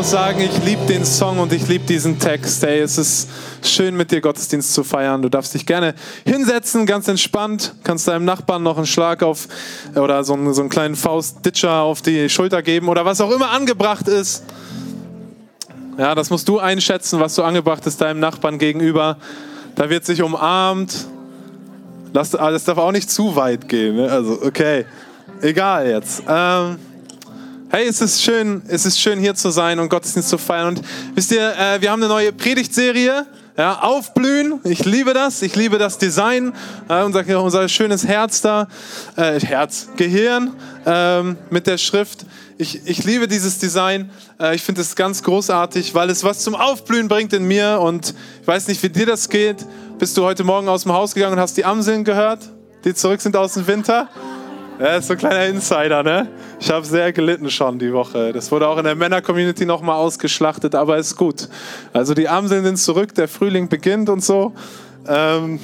muss sagen, ich liebe den Song und ich liebe diesen Text. Hey, es ist schön, mit dir Gottesdienst zu feiern. Du darfst dich gerne hinsetzen, ganz entspannt. Kannst deinem Nachbarn noch einen Schlag auf oder so einen, so einen kleinen Faustditscher auf die Schulter geben oder was auch immer angebracht ist. Ja, das musst du einschätzen, was so angebracht ist deinem Nachbarn gegenüber. Da wird sich umarmt. Das, das darf auch nicht zu weit gehen. Ne? Also, okay. Egal jetzt. Ähm, Hey, es ist schön, es ist schön hier zu sein und Gottesdienst zu feiern. Und wisst ihr, äh, wir haben eine neue Predigtserie. Ja, aufblühen, ich liebe das, ich liebe das Design, äh, unser, unser schönes Herz da, äh, Herz, Gehirn ähm, mit der Schrift. Ich, ich liebe dieses Design, äh, ich finde es ganz großartig, weil es was zum Aufblühen bringt in mir und ich weiß nicht, wie dir das geht. Bist du heute Morgen aus dem Haus gegangen und hast die Amseln gehört, die zurück sind aus dem Winter? Ja, ist so ein kleiner Insider, ne? Ich habe sehr gelitten schon die Woche. Das wurde auch in der Männer-Community nochmal ausgeschlachtet, aber ist gut. Also die Amseln sind zurück, der Frühling beginnt und so. Ähm,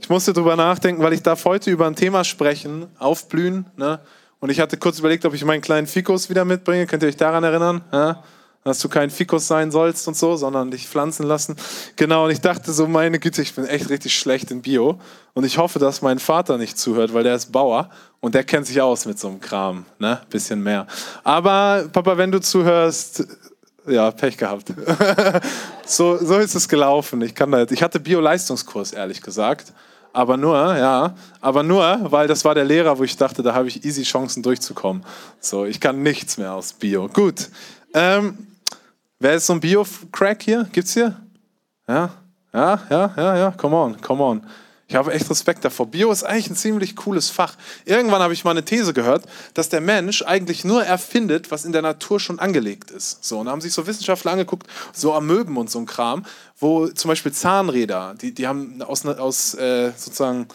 ich musste drüber nachdenken, weil ich darf heute über ein Thema sprechen, aufblühen. Ne? Und ich hatte kurz überlegt, ob ich meinen kleinen Fikus wieder mitbringe. Könnt ihr euch daran erinnern? Ja? Dass du kein Fikus sein sollst und so, sondern dich pflanzen lassen. Genau, und ich dachte so, meine Güte, ich bin echt richtig schlecht in Bio. Und ich hoffe, dass mein Vater nicht zuhört, weil der ist Bauer und der kennt sich aus mit so einem Kram, ne? Bisschen mehr. Aber Papa, wenn du zuhörst, ja, Pech gehabt. so, so ist es gelaufen. Ich, kann da, ich hatte Bio-Leistungskurs, ehrlich gesagt. Aber nur, ja, aber nur, weil das war der Lehrer, wo ich dachte, da habe ich easy Chancen durchzukommen. So, ich kann nichts mehr aus Bio. Gut. Ähm, Wer ist so ein Bio-Crack hier? Gibt's hier? Ja, ja, ja, ja, ja, come on, come on. Ich habe echt Respekt davor. Bio ist eigentlich ein ziemlich cooles Fach. Irgendwann habe ich mal eine These gehört, dass der Mensch eigentlich nur erfindet, was in der Natur schon angelegt ist. So, und da haben sich so Wissenschaftler angeguckt, so Amöben und so ein Kram, wo zum Beispiel Zahnräder, die, die haben aus, aus äh, sozusagen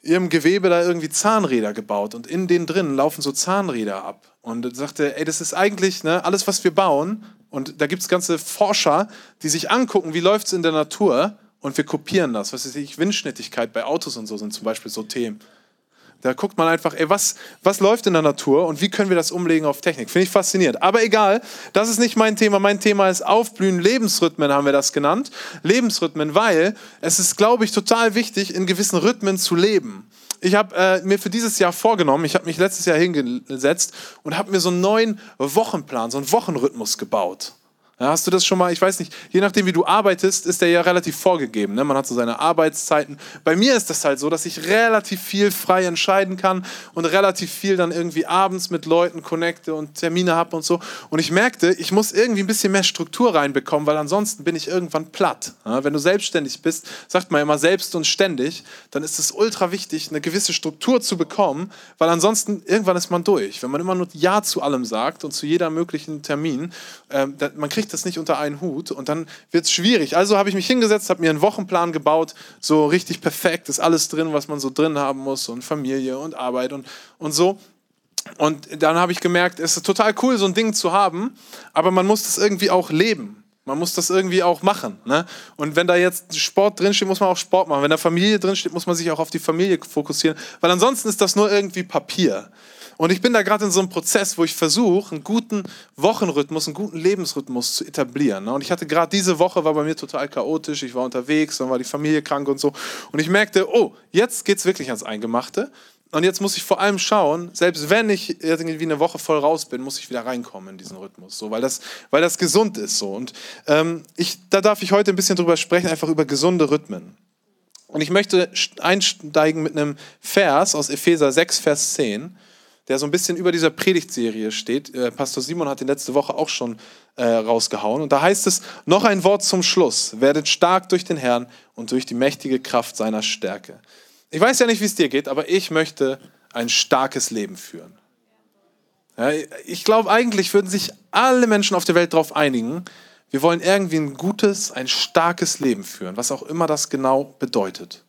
ihrem Gewebe da irgendwie Zahnräder gebaut und in denen drin laufen so Zahnräder ab. Und sagte, ey, das ist eigentlich, ne, alles, was wir bauen, und da gibt es ganze Forscher, die sich angucken, wie läuft es in der Natur und wir kopieren das. Was ist ich, Windschnittigkeit bei Autos und so sind zum Beispiel so Themen. Da guckt man einfach, ey, was, was läuft in der Natur und wie können wir das umlegen auf Technik? Finde ich faszinierend. Aber egal, das ist nicht mein Thema. Mein Thema ist Aufblühen, Lebensrhythmen haben wir das genannt. Lebensrhythmen, weil es ist, glaube ich, total wichtig, in gewissen Rhythmen zu leben ich habe äh, mir für dieses Jahr vorgenommen, ich habe mich letztes Jahr hingesetzt und habe mir so einen neuen Wochenplan, so einen Wochenrhythmus gebaut. Hast du das schon mal? Ich weiß nicht, je nachdem, wie du arbeitest, ist der ja relativ vorgegeben. Ne? Man hat so seine Arbeitszeiten. Bei mir ist das halt so, dass ich relativ viel frei entscheiden kann und relativ viel dann irgendwie abends mit Leuten connecte und Termine habe und so. Und ich merkte, ich muss irgendwie ein bisschen mehr Struktur reinbekommen, weil ansonsten bin ich irgendwann platt. Ja? Wenn du selbstständig bist, sagt man immer selbst und ständig, dann ist es ultra wichtig, eine gewisse Struktur zu bekommen, weil ansonsten irgendwann ist man durch. Wenn man immer nur Ja zu allem sagt und zu jeder möglichen Termin, äh, man kriegt das nicht unter einen Hut und dann wird es schwierig. Also habe ich mich hingesetzt, habe mir einen Wochenplan gebaut, so richtig perfekt, ist alles drin, was man so drin haben muss und Familie und Arbeit und, und so. Und dann habe ich gemerkt, es ist total cool, so ein Ding zu haben, aber man muss das irgendwie auch leben. Man muss das irgendwie auch machen. Ne? Und wenn da jetzt Sport drinsteht, muss man auch Sport machen. Wenn da Familie drinsteht, muss man sich auch auf die Familie fokussieren, weil ansonsten ist das nur irgendwie Papier. Und ich bin da gerade in so einem Prozess, wo ich versuche, einen guten Wochenrhythmus, einen guten Lebensrhythmus zu etablieren. Ne? Und ich hatte gerade diese Woche, war bei mir total chaotisch, ich war unterwegs, dann war die Familie krank und so. Und ich merkte, oh, jetzt geht es wirklich ans Eingemachte. Und jetzt muss ich vor allem schauen, selbst wenn ich irgendwie eine Woche voll raus bin, muss ich wieder reinkommen in diesen Rhythmus, so, weil, das, weil das gesund ist. So. Und ähm, ich, da darf ich heute ein bisschen drüber sprechen, einfach über gesunde Rhythmen. Und ich möchte einsteigen mit einem Vers aus Epheser 6, Vers 10 der so ein bisschen über dieser Predigtserie steht. Äh, Pastor Simon hat die letzte Woche auch schon äh, rausgehauen. Und da heißt es, noch ein Wort zum Schluss. Werdet stark durch den Herrn und durch die mächtige Kraft seiner Stärke. Ich weiß ja nicht, wie es dir geht, aber ich möchte ein starkes Leben führen. Ja, ich glaube, eigentlich würden sich alle Menschen auf der Welt darauf einigen, wir wollen irgendwie ein gutes, ein starkes Leben führen, was auch immer das genau bedeutet.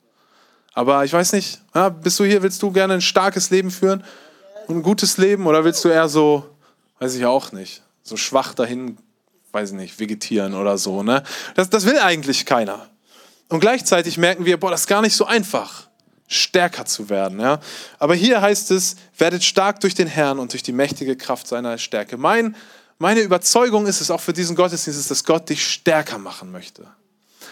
Aber ich weiß nicht, ja, bist du hier, willst du gerne ein starkes Leben führen? ein gutes Leben oder willst du eher so, weiß ich auch nicht, so schwach dahin, weiß ich nicht, vegetieren oder so, ne? Das, das will eigentlich keiner. Und gleichzeitig merken wir, boah, das ist gar nicht so einfach, stärker zu werden, ja? Aber hier heißt es, werdet stark durch den Herrn und durch die mächtige Kraft seiner Stärke. Mein, meine Überzeugung ist es auch für diesen Gottesdienst, ist, dass Gott dich stärker machen möchte.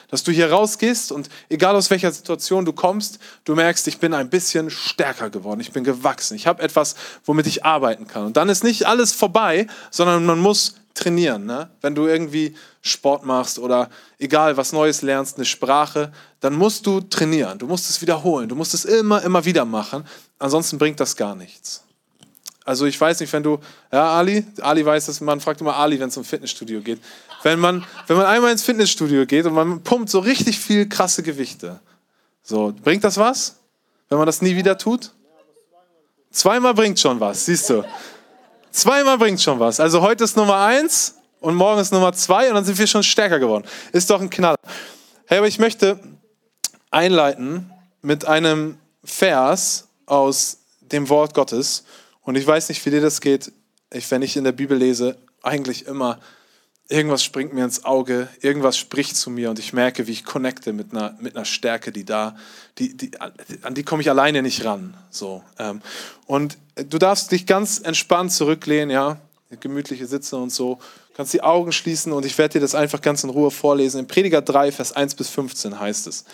Dass du hier rausgehst und egal aus welcher Situation du kommst, du merkst, ich bin ein bisschen stärker geworden, ich bin gewachsen, ich habe etwas, womit ich arbeiten kann. Und dann ist nicht alles vorbei, sondern man muss trainieren. Ne? Wenn du irgendwie Sport machst oder egal was Neues lernst, eine Sprache, dann musst du trainieren, du musst es wiederholen, du musst es immer, immer wieder machen, ansonsten bringt das gar nichts. Also ich weiß nicht, wenn du, ja Ali, Ali weiß das, man fragt immer Ali, wenn es um Fitnessstudio geht. Wenn man, wenn man einmal ins Fitnessstudio geht und man pumpt so richtig viel krasse Gewichte, so, bringt das was, wenn man das nie wieder tut? Zweimal bringt schon was, siehst du. Zweimal bringt schon was. Also heute ist Nummer eins und morgen ist Nummer zwei und dann sind wir schon stärker geworden. Ist doch ein Knaller. Hey, aber ich möchte einleiten mit einem Vers aus dem Wort Gottes. Und ich weiß nicht, wie dir das geht. Ich, wenn ich in der Bibel lese, eigentlich immer irgendwas springt mir ins Auge, irgendwas spricht zu mir und ich merke, wie ich connecte mit einer, mit einer Stärke, die da, die, die, an die komme ich alleine nicht ran. So. Ähm. Und du darfst dich ganz entspannt zurücklehnen, ja, gemütliche Sitze und so, kannst die Augen schließen und ich werde dir das einfach ganz in Ruhe vorlesen. In Prediger 3, Vers 1 bis 15 heißt es,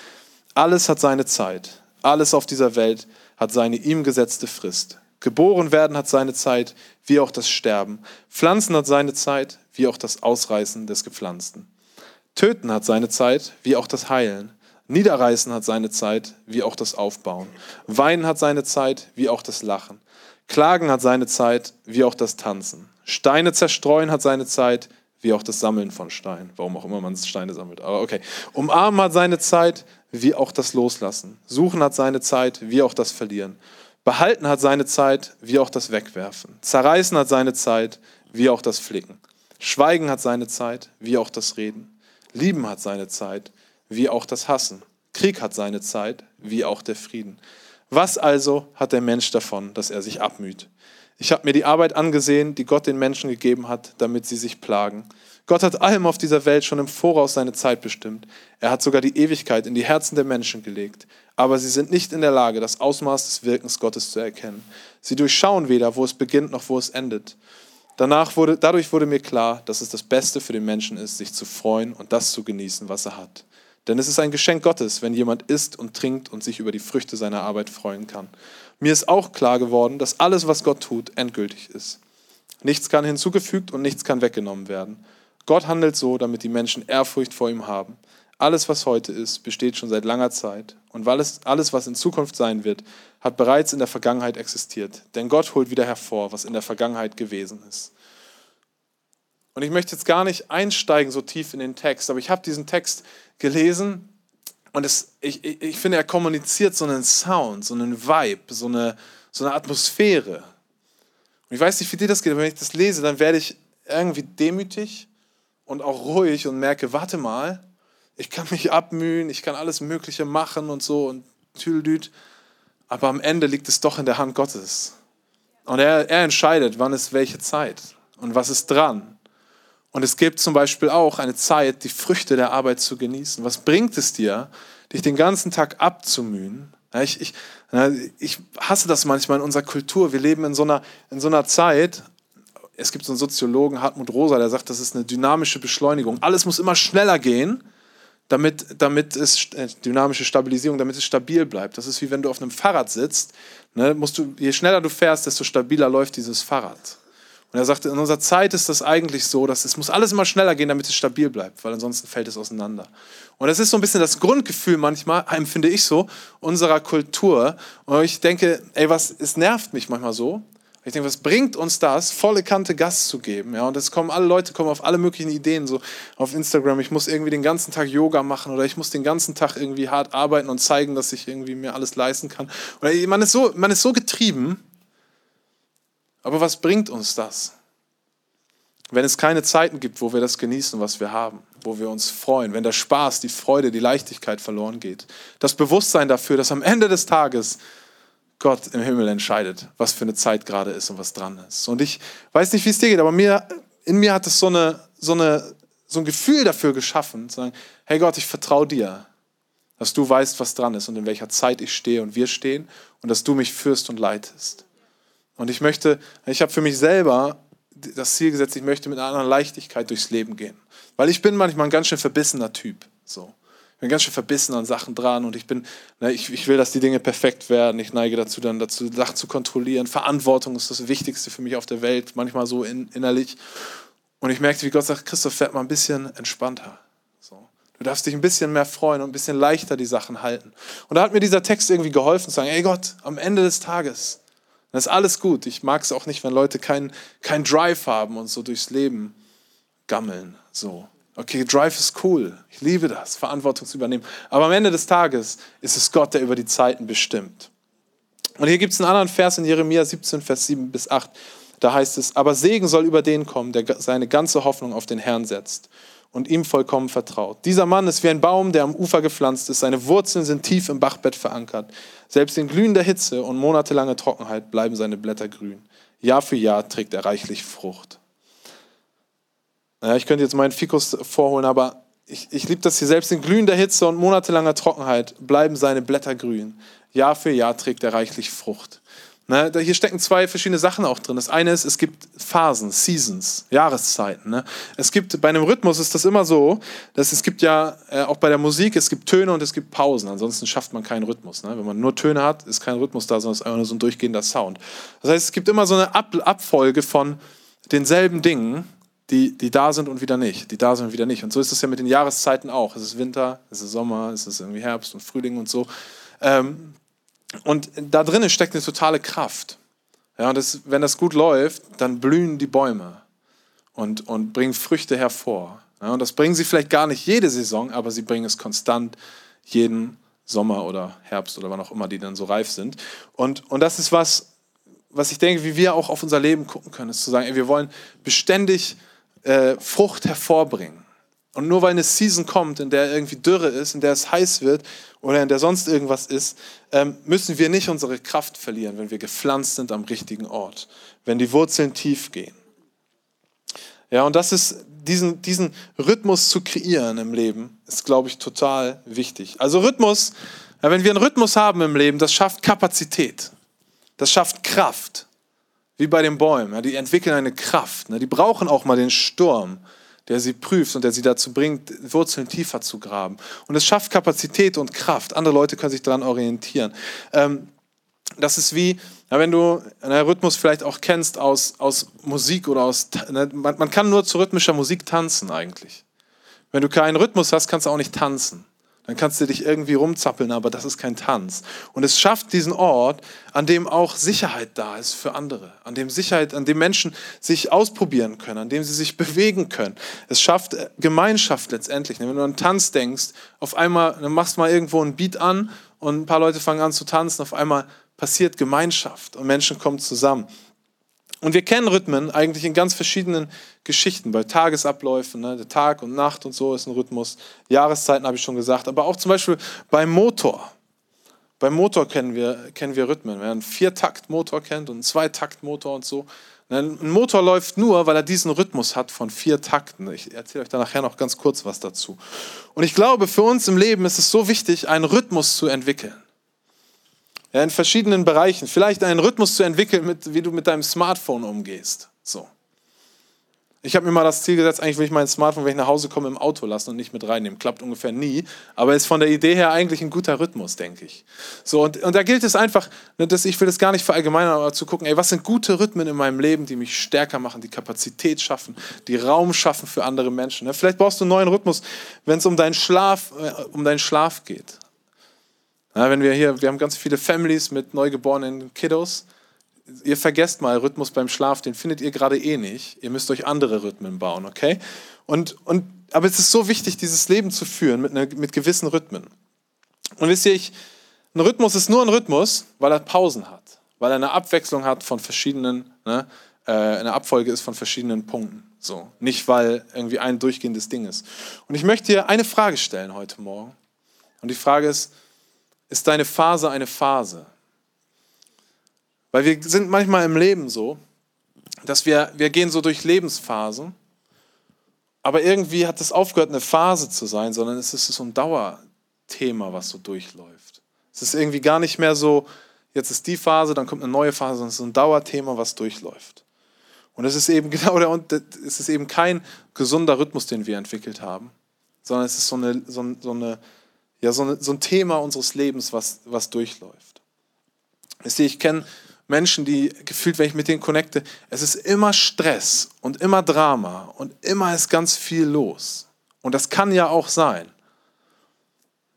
alles hat seine Zeit, alles auf dieser Welt hat seine ihm gesetzte Frist. Geboren werden hat seine Zeit, wie auch das Sterben. Pflanzen hat seine Zeit, wie auch das Ausreißen des Gepflanzten. Töten hat seine Zeit, wie auch das Heilen. Niederreißen hat seine Zeit, wie auch das Aufbauen. Weinen hat seine Zeit, wie auch das Lachen. Klagen hat seine Zeit, wie auch das Tanzen. Steine zerstreuen hat seine Zeit, wie auch das Sammeln von Steinen. Warum auch immer man Steine sammelt. Aber okay. Umarmen hat seine Zeit, wie auch das Loslassen. Suchen hat seine Zeit, wie auch das Verlieren. Behalten hat seine Zeit, wie auch das Wegwerfen. Zerreißen hat seine Zeit, wie auch das Flicken. Schweigen hat seine Zeit, wie auch das Reden. Lieben hat seine Zeit, wie auch das Hassen. Krieg hat seine Zeit, wie auch der Frieden. Was also hat der Mensch davon, dass er sich abmüht? Ich habe mir die Arbeit angesehen, die Gott den Menschen gegeben hat, damit sie sich plagen. Gott hat allem auf dieser Welt schon im Voraus seine Zeit bestimmt. Er hat sogar die Ewigkeit in die Herzen der Menschen gelegt. Aber sie sind nicht in der Lage, das Ausmaß des Wirkens Gottes zu erkennen. Sie durchschauen weder, wo es beginnt noch wo es endet. Danach wurde, dadurch wurde mir klar, dass es das Beste für den Menschen ist, sich zu freuen und das zu genießen, was er hat. Denn es ist ein Geschenk Gottes, wenn jemand isst und trinkt und sich über die Früchte seiner Arbeit freuen kann. Mir ist auch klar geworden, dass alles, was Gott tut, endgültig ist. Nichts kann hinzugefügt und nichts kann weggenommen werden. Gott handelt so, damit die Menschen Ehrfurcht vor ihm haben. Alles, was heute ist, besteht schon seit langer Zeit. Und alles, was in Zukunft sein wird, hat bereits in der Vergangenheit existiert. Denn Gott holt wieder hervor, was in der Vergangenheit gewesen ist. Und ich möchte jetzt gar nicht einsteigen so tief in den Text, aber ich habe diesen Text gelesen und es, ich, ich, ich finde, er kommuniziert so einen Sound, so einen Vibe, so eine, so eine Atmosphäre. Und ich weiß nicht, wie dir das geht, aber wenn ich das lese, dann werde ich irgendwie demütig und auch ruhig und merke, warte mal, ich kann mich abmühen, ich kann alles Mögliche machen und so und tüldüt, aber am Ende liegt es doch in der Hand Gottes. Und er, er entscheidet, wann ist welche Zeit und was ist dran. Und es gibt zum Beispiel auch eine Zeit, die Früchte der Arbeit zu genießen. Was bringt es dir, dich den ganzen Tag abzumühen? Ich, ich, ich hasse das manchmal in unserer Kultur. Wir leben in so einer, in so einer Zeit, es gibt so einen Soziologen, Hartmut Rosa, der sagt, das ist eine dynamische Beschleunigung. Alles muss immer schneller gehen, damit, damit es, äh, dynamische Stabilisierung, damit es stabil bleibt. Das ist wie wenn du auf einem Fahrrad sitzt. Ne, musst du, je schneller du fährst, desto stabiler läuft dieses Fahrrad. Und er sagte, in unserer Zeit ist das eigentlich so, dass es muss alles immer schneller gehen, damit es stabil bleibt, weil ansonsten fällt es auseinander. Und das ist so ein bisschen das Grundgefühl manchmal, empfinde ich so, unserer Kultur. Und ich denke, ey, was, es nervt mich manchmal so, ich denke, was bringt uns das, volle Kante Gas zu geben? Ja, und es kommen alle Leute kommen auf alle möglichen Ideen, so auf Instagram, ich muss irgendwie den ganzen Tag Yoga machen oder ich muss den ganzen Tag irgendwie hart arbeiten und zeigen, dass ich irgendwie mir alles leisten kann. Oder man ist so, man ist so getrieben. Aber was bringt uns das? Wenn es keine Zeiten gibt, wo wir das genießen, was wir haben, wo wir uns freuen, wenn der Spaß, die Freude, die Leichtigkeit verloren geht, das Bewusstsein dafür, dass am Ende des Tages Gott im Himmel entscheidet, was für eine Zeit gerade ist und was dran ist. Und ich weiß nicht, wie es dir geht, aber mir, in mir hat es so, eine, so, eine, so ein Gefühl dafür geschaffen, zu sagen, hey Gott, ich vertraue dir, dass du weißt, was dran ist und in welcher Zeit ich stehe und wir stehen und dass du mich führst und leitest. Und ich möchte, ich habe für mich selber das Ziel gesetzt, ich möchte mit einer anderen Leichtigkeit durchs Leben gehen. Weil ich bin manchmal ein ganz schön verbissener Typ. So. Ich bin ganz schön verbissen an Sachen dran und ich bin, ne, ich, ich will, dass die Dinge perfekt werden. Ich neige dazu, dann dazu, Sachen zu kontrollieren. Verantwortung ist das Wichtigste für mich auf der Welt, manchmal so in, innerlich. Und ich merkte, wie Gott sagt, Christoph, werd mal ein bisschen entspannter. So. Du darfst dich ein bisschen mehr freuen und ein bisschen leichter die Sachen halten. Und da hat mir dieser Text irgendwie geholfen, zu sagen, ey Gott, am Ende des Tages, das ist alles gut. Ich mag es auch nicht, wenn Leute keinen kein Drive haben und so durchs Leben gammeln. So. Okay, Drive ist cool. Ich liebe das, Verantwortung zu übernehmen. Aber am Ende des Tages ist es Gott, der über die Zeiten bestimmt. Und hier gibt es einen anderen Vers in Jeremia 17, Vers 7 bis 8. Da heißt es, aber Segen soll über den kommen, der seine ganze Hoffnung auf den Herrn setzt und ihm vollkommen vertraut. Dieser Mann ist wie ein Baum, der am Ufer gepflanzt ist. Seine Wurzeln sind tief im Bachbett verankert. Selbst in glühender Hitze und monatelange Trockenheit bleiben seine Blätter grün. Jahr für Jahr trägt er reichlich Frucht. Ja, ich könnte jetzt meinen Fikus vorholen, aber ich, ich liebe das hier. Selbst in glühender Hitze und monatelanger Trockenheit bleiben seine Blätter grün. Jahr für Jahr trägt er reichlich Frucht. Ne, hier stecken zwei verschiedene Sachen auch drin. Das eine ist, es gibt Phasen, Seasons, Jahreszeiten. Ne? Es gibt, bei einem Rhythmus ist das immer so, dass es gibt ja äh, auch bei der Musik, es gibt Töne und es gibt Pausen. Ansonsten schafft man keinen Rhythmus. Ne? Wenn man nur Töne hat, ist kein Rhythmus da, sondern es ist einfach nur so ein durchgehender Sound. Das heißt, es gibt immer so eine Ab Abfolge von denselben Dingen, die, die da sind und wieder nicht, die da sind und wieder nicht. Und so ist es ja mit den Jahreszeiten auch. Es ist Winter, es ist Sommer, es ist irgendwie Herbst und Frühling und so. Ähm, und da drinnen steckt eine totale Kraft. Ja, und das, wenn das gut läuft, dann blühen die Bäume und, und bringen Früchte hervor. Ja, und das bringen sie vielleicht gar nicht jede Saison, aber sie bringen es konstant jeden Sommer oder Herbst oder wann auch immer die dann so reif sind. Und, und das ist was, was ich denke, wie wir auch auf unser Leben gucken können, ist zu sagen, ey, wir wollen beständig äh, Frucht hervorbringen. Und nur weil eine Season kommt, in der irgendwie Dürre ist, in der es heiß wird oder in der sonst irgendwas ist, ähm, müssen wir nicht unsere Kraft verlieren, wenn wir gepflanzt sind am richtigen Ort, wenn die Wurzeln tief gehen. Ja, und das ist, diesen, diesen Rhythmus zu kreieren im Leben, ist, glaube ich, total wichtig. Also Rhythmus, wenn wir einen Rhythmus haben im Leben, das schafft Kapazität, das schafft Kraft, wie bei den Bäumen. Die entwickeln eine Kraft, ne, die brauchen auch mal den Sturm der sie prüft und der sie dazu bringt, Wurzeln tiefer zu graben. Und es schafft Kapazität und Kraft. Andere Leute können sich daran orientieren. Ähm, das ist wie, ja, wenn du einen Rhythmus vielleicht auch kennst aus, aus Musik oder aus. Ne, man, man kann nur zu rhythmischer Musik tanzen eigentlich. Wenn du keinen Rhythmus hast, kannst du auch nicht tanzen dann kannst du dich irgendwie rumzappeln, aber das ist kein Tanz. Und es schafft diesen Ort, an dem auch Sicherheit da ist für andere, an dem Sicherheit, an dem Menschen sich ausprobieren können, an dem sie sich bewegen können. Es schafft äh, Gemeinschaft letztendlich. Wenn du an Tanz denkst, auf einmal dann machst du mal irgendwo ein Beat an und ein paar Leute fangen an zu tanzen, auf einmal passiert Gemeinschaft und Menschen kommen zusammen. Und wir kennen Rhythmen eigentlich in ganz verschiedenen Geschichten, bei Tagesabläufen, ne? der Tag und Nacht und so ist ein Rhythmus, Jahreszeiten habe ich schon gesagt, aber auch zum Beispiel beim Motor. Beim Motor kennen wir, kennen wir Rhythmen. Wer einen Viertaktmotor kennt und einen Zweitaktmotor und so. Ne, ein Motor läuft nur, weil er diesen Rhythmus hat von vier Takten. Ich erzähle euch da nachher noch ganz kurz was dazu. Und ich glaube, für uns im Leben ist es so wichtig, einen Rhythmus zu entwickeln ja, in verschiedenen Bereichen. Vielleicht einen Rhythmus zu entwickeln, mit, wie du mit deinem Smartphone umgehst. So. Ich habe mir mal das Ziel gesetzt, eigentlich will ich mein Smartphone, wenn ich nach Hause komme, im Auto lassen und nicht mit reinnehmen. Klappt ungefähr nie, aber ist von der Idee her eigentlich ein guter Rhythmus, denke ich. So, und, und da gilt es einfach, ne, dass ich will das gar nicht verallgemeinern, aber zu gucken, ey, was sind gute Rhythmen in meinem Leben, die mich stärker machen, die Kapazität schaffen, die Raum schaffen für andere Menschen. Ne? Vielleicht brauchst du einen neuen Rhythmus, wenn es um äh, um deinen Schlaf geht. Ja, wenn wir hier, wir haben ganz viele Families mit neugeborenen Kiddos. Ihr vergesst mal Rhythmus beim Schlaf, den findet ihr gerade eh nicht. Ihr müsst euch andere Rhythmen bauen, okay? Und, und, aber es ist so wichtig, dieses Leben zu führen mit, eine, mit gewissen Rhythmen. Und wisst ihr, ich, ein Rhythmus ist nur ein Rhythmus, weil er Pausen hat, weil er eine Abwechslung hat von verschiedenen, ne, äh, eine Abfolge ist von verschiedenen Punkten. So, nicht weil irgendwie ein durchgehendes Ding ist. Und ich möchte dir eine Frage stellen heute Morgen. Und die Frage ist, ist deine Phase eine Phase? Weil wir sind manchmal im Leben so, dass wir, wir gehen so durch Lebensphasen, aber irgendwie hat es aufgehört, eine Phase zu sein, sondern es ist so ein Dauerthema, was so durchläuft. Es ist irgendwie gar nicht mehr so, jetzt ist die Phase, dann kommt eine neue Phase, sondern es ist ein Dauerthema, was durchläuft. Und es ist eben genau der, es ist eben kein gesunder Rhythmus, den wir entwickelt haben, sondern es ist so, eine, so, so, eine, ja, so, so ein Thema unseres Lebens, was, was durchläuft. Ihr, ich kenne Menschen, die gefühlt, wenn ich mit denen connecte, es ist immer Stress und immer Drama und immer ist ganz viel los. Und das kann ja auch sein.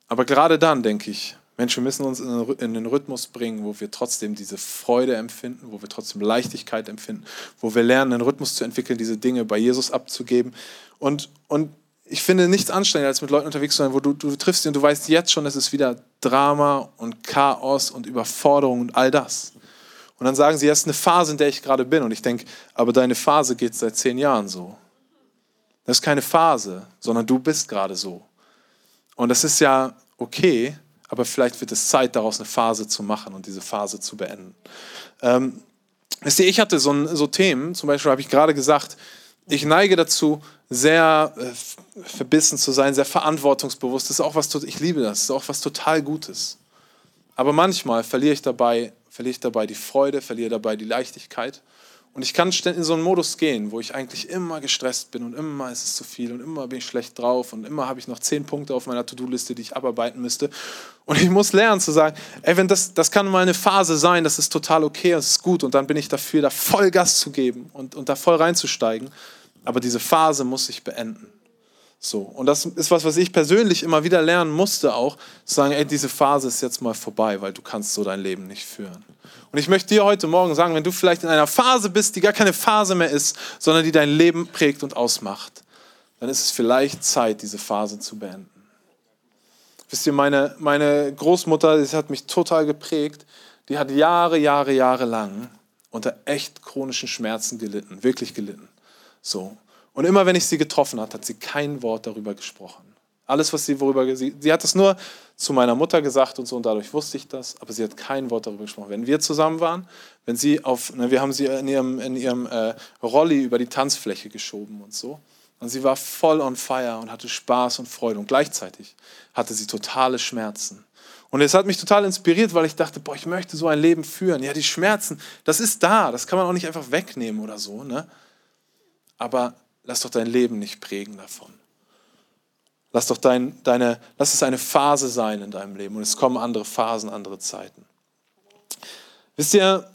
Aber gerade dann denke ich, Mensch, wir müssen uns in den Rhythmus bringen, wo wir trotzdem diese Freude empfinden, wo wir trotzdem Leichtigkeit empfinden, wo wir lernen, einen Rhythmus zu entwickeln, diese Dinge bei Jesus abzugeben. Und, und ich finde nichts anstrengender, als mit Leuten unterwegs zu sein, wo du, du triffst sie und du weißt jetzt schon, es ist wieder Drama und Chaos und Überforderung und all das. Und dann sagen sie, das ist eine Phase, in der ich gerade bin. Und ich denke, aber deine Phase geht seit zehn Jahren so. Das ist keine Phase, sondern du bist gerade so. Und das ist ja okay, aber vielleicht wird es Zeit, daraus eine Phase zu machen und diese Phase zu beenden. Ähm, wisst ihr, ich hatte so, so Themen, zum Beispiel habe ich gerade gesagt, ich neige dazu, sehr äh, verbissen zu sein, sehr verantwortungsbewusst. Das ist auch was, ich liebe das, das ist auch was total Gutes. Aber manchmal verliere ich dabei, verliere ich dabei die Freude, verliere dabei die Leichtigkeit. Und ich kann in so einen Modus gehen, wo ich eigentlich immer gestresst bin und immer ist es zu viel und immer bin ich schlecht drauf und immer habe ich noch zehn Punkte auf meiner To-Do-Liste, die ich abarbeiten müsste. Und ich muss lernen zu sagen, ey, wenn das, das kann mal eine Phase sein, das ist total okay, das ist gut und dann bin ich dafür, da voll Gas zu geben und, und da voll reinzusteigen. Aber diese Phase muss sich beenden. So, und das ist was, was ich persönlich immer wieder lernen musste, auch zu sagen, ey, diese Phase ist jetzt mal vorbei, weil du kannst so dein Leben nicht führen. Und ich möchte dir heute Morgen sagen, wenn du vielleicht in einer Phase bist, die gar keine Phase mehr ist, sondern die dein Leben prägt und ausmacht, dann ist es vielleicht Zeit, diese Phase zu beenden. Wisst ihr, meine, meine Großmutter, die hat mich total geprägt, die hat Jahre, Jahre, Jahre lang unter echt chronischen Schmerzen gelitten, wirklich gelitten. So. Und immer wenn ich sie getroffen habe, hat sie kein Wort darüber gesprochen. Alles, was sie worüber sie, sie hat es nur zu meiner Mutter gesagt und so und dadurch wusste ich das, aber sie hat kein Wort darüber gesprochen. Wenn wir zusammen waren, wenn sie auf, ne, wir haben sie in ihrem, in ihrem äh, Rolli über die Tanzfläche geschoben und so. Und sie war voll on fire und hatte Spaß und Freude und gleichzeitig hatte sie totale Schmerzen. Und es hat mich total inspiriert, weil ich dachte, boah, ich möchte so ein Leben führen. Ja, die Schmerzen, das ist da, das kann man auch nicht einfach wegnehmen oder so. Ne? Aber lass doch dein Leben nicht prägen davon. Lass doch dein, deine, lass es eine Phase sein in deinem Leben und es kommen andere Phasen, andere Zeiten. Wisst ihr,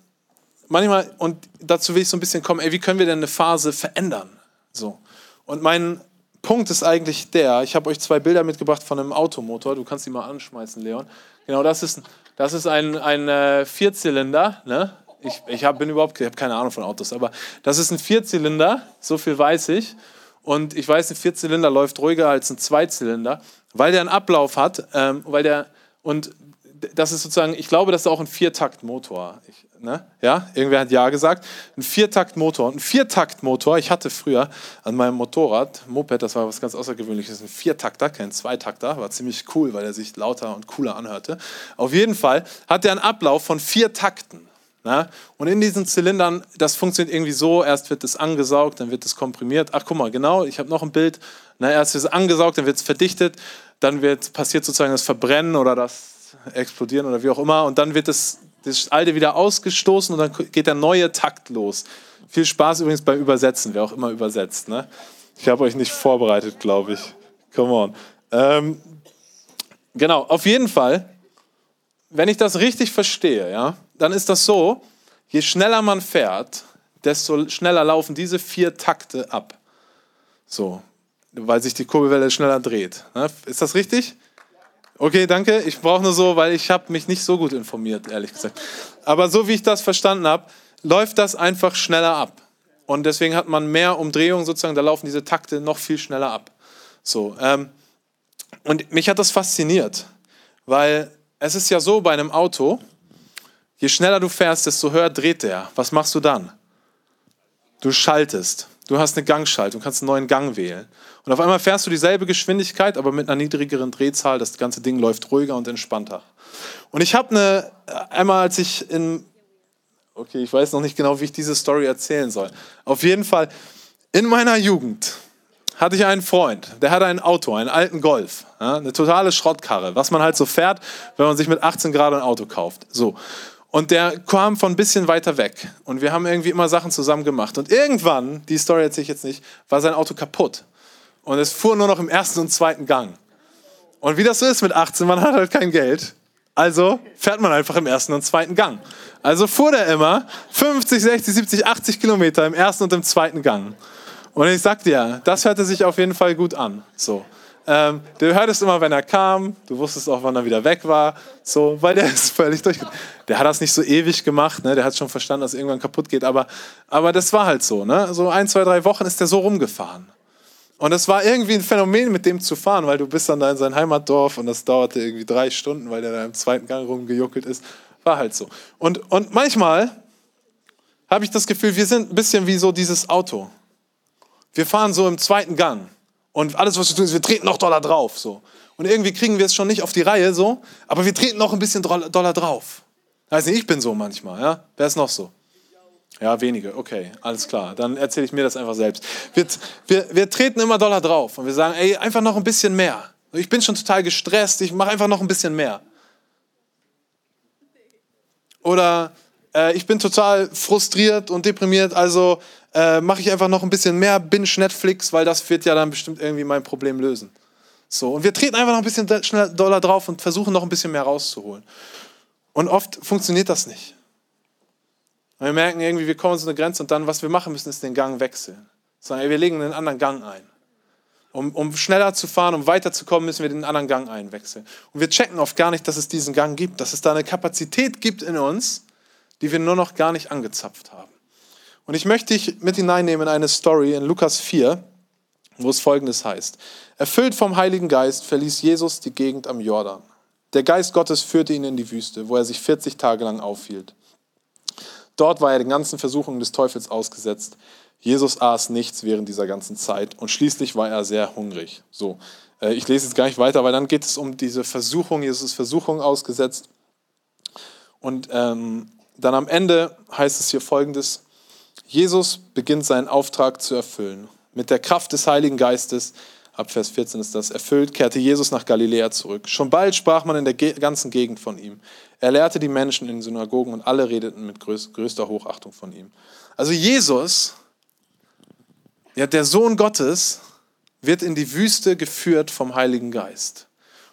manchmal, und dazu will ich so ein bisschen kommen, ey, wie können wir denn eine Phase verändern? So. Und mein Punkt ist eigentlich der, ich habe euch zwei Bilder mitgebracht von einem Automotor, du kannst die mal anschmeißen, Leon. Genau, das ist, das ist ein, ein äh, Vierzylinder, ne? Ich, ich hab, bin überhaupt, ich habe keine Ahnung von Autos, aber das ist ein Vierzylinder, so viel weiß ich. Und ich weiß, ein Vierzylinder läuft ruhiger als ein Zweizylinder, weil der einen Ablauf hat, ähm, weil der, und das ist sozusagen, ich glaube, das ist auch ein Viertaktmotor. Ich, ne? Ja, irgendwer hat Ja gesagt. Ein Viertaktmotor. Und ein Viertaktmotor, ich hatte früher an meinem Motorrad, Moped, das war was ganz Außergewöhnliches, ein Viertakter, kein Zweitakter, war ziemlich cool, weil er sich lauter und cooler anhörte. Auf jeden Fall hat er einen Ablauf von vier Takten. Na? Und in diesen Zylindern, das funktioniert irgendwie so, erst wird es angesaugt, dann wird es komprimiert. Ach, guck mal, genau, ich habe noch ein Bild. Na, erst wird es angesaugt, dann wird es verdichtet, dann wird, passiert sozusagen das Verbrennen oder das Explodieren oder wie auch immer. Und dann wird das, das alte wieder ausgestoßen und dann geht der neue Takt los. Viel Spaß übrigens beim Übersetzen, wer auch immer übersetzt. Ne? Ich habe euch nicht vorbereitet, glaube ich. Come on. Ähm, genau, auf jeden Fall, wenn ich das richtig verstehe, ja, dann ist das so, je schneller man fährt, desto schneller laufen diese vier Takte ab. So, weil sich die Kurbelwelle schneller dreht. Ne? Ist das richtig? Okay, danke. Ich brauche nur so, weil ich habe mich nicht so gut informiert, ehrlich gesagt. Aber so wie ich das verstanden habe, läuft das einfach schneller ab. Und deswegen hat man mehr Umdrehungen sozusagen, da laufen diese Takte noch viel schneller ab. So, ähm, und mich hat das fasziniert, weil es ist ja so bei einem Auto, Je schneller du fährst, desto höher dreht der. Was machst du dann? Du schaltest. Du hast eine Gangschaltung, kannst einen neuen Gang wählen. Und auf einmal fährst du dieselbe Geschwindigkeit, aber mit einer niedrigeren Drehzahl. Das ganze Ding läuft ruhiger und entspannter. Und ich habe eine, einmal als ich in, okay, ich weiß noch nicht genau, wie ich diese Story erzählen soll. Auf jeden Fall, in meiner Jugend hatte ich einen Freund, der hatte ein Auto, einen alten Golf, ja, eine totale Schrottkarre, was man halt so fährt, wenn man sich mit 18 Grad ein Auto kauft. So. Und der kam von ein bisschen weiter weg. Und wir haben irgendwie immer Sachen zusammen gemacht. Und irgendwann, die Story erzähle ich jetzt nicht, war sein Auto kaputt. Und es fuhr nur noch im ersten und zweiten Gang. Und wie das so ist mit 18, man hat halt kein Geld. Also fährt man einfach im ersten und zweiten Gang. Also fuhr der immer 50, 60, 70, 80 Kilometer im ersten und im zweiten Gang. Und ich sag dir, das hörte sich auf jeden Fall gut an. So. Ähm, du hörtest immer, wenn er kam, du wusstest auch, wann er wieder weg war, so, weil der ist völlig durch. Der hat das nicht so ewig gemacht, ne? der hat schon verstanden, dass irgendwann kaputt geht, aber, aber das war halt so. Ne? So ein, zwei, drei Wochen ist der so rumgefahren. Und es war irgendwie ein Phänomen, mit dem zu fahren, weil du bist dann da in sein Heimatdorf und das dauerte irgendwie drei Stunden, weil der da im zweiten Gang rumgejuckelt ist. War halt so. Und, und manchmal habe ich das Gefühl, wir sind ein bisschen wie so dieses Auto. Wir fahren so im zweiten Gang und alles, was wir tun, ist, wir treten noch Dollar drauf. So. Und irgendwie kriegen wir es schon nicht auf die Reihe, so, aber wir treten noch ein bisschen Dollar drauf. Nicht, ich bin so manchmal, ja? Wer ist noch so? Ja, wenige, okay, alles klar. Dann erzähle ich mir das einfach selbst. Wir, wir, wir treten immer Dollar drauf und wir sagen, ey, einfach noch ein bisschen mehr. Ich bin schon total gestresst, ich mache einfach noch ein bisschen mehr. Oder äh, ich bin total frustriert und deprimiert, also äh, mache ich einfach noch ein bisschen mehr binge Netflix, weil das wird ja dann bestimmt irgendwie mein Problem lösen. So, und wir treten einfach noch ein bisschen schneller Dollar drauf und versuchen noch ein bisschen mehr rauszuholen. Und oft funktioniert das nicht. Wir merken irgendwie, wir kommen zu einer Grenze und dann, was wir machen müssen, ist den Gang wechseln. Sondern wir legen einen anderen Gang ein. Um, um schneller zu fahren, um weiterzukommen, müssen wir den anderen Gang einwechseln. Und wir checken oft gar nicht, dass es diesen Gang gibt, dass es da eine Kapazität gibt in uns, die wir nur noch gar nicht angezapft haben. Und ich möchte dich mit hineinnehmen in eine Story in Lukas 4, wo es folgendes heißt. Erfüllt vom Heiligen Geist verließ Jesus die Gegend am Jordan. Der Geist Gottes führte ihn in die Wüste, wo er sich 40 Tage lang aufhielt. Dort war er den ganzen Versuchungen des Teufels ausgesetzt. Jesus aß nichts während dieser ganzen Zeit und schließlich war er sehr hungrig. So, äh, ich lese jetzt gar nicht weiter, weil dann geht es um diese Versuchung. Jesus ist Versuchung ausgesetzt. Und ähm, dann am Ende heißt es hier folgendes: Jesus beginnt seinen Auftrag zu erfüllen. Mit der Kraft des Heiligen Geistes ab Vers 14 ist das, erfüllt, kehrte Jesus nach Galiläa zurück. Schon bald sprach man in der ganzen Gegend von ihm. Er lehrte die Menschen in den Synagogen und alle redeten mit größter Hochachtung von ihm. Also Jesus, ja, der Sohn Gottes, wird in die Wüste geführt vom Heiligen Geist.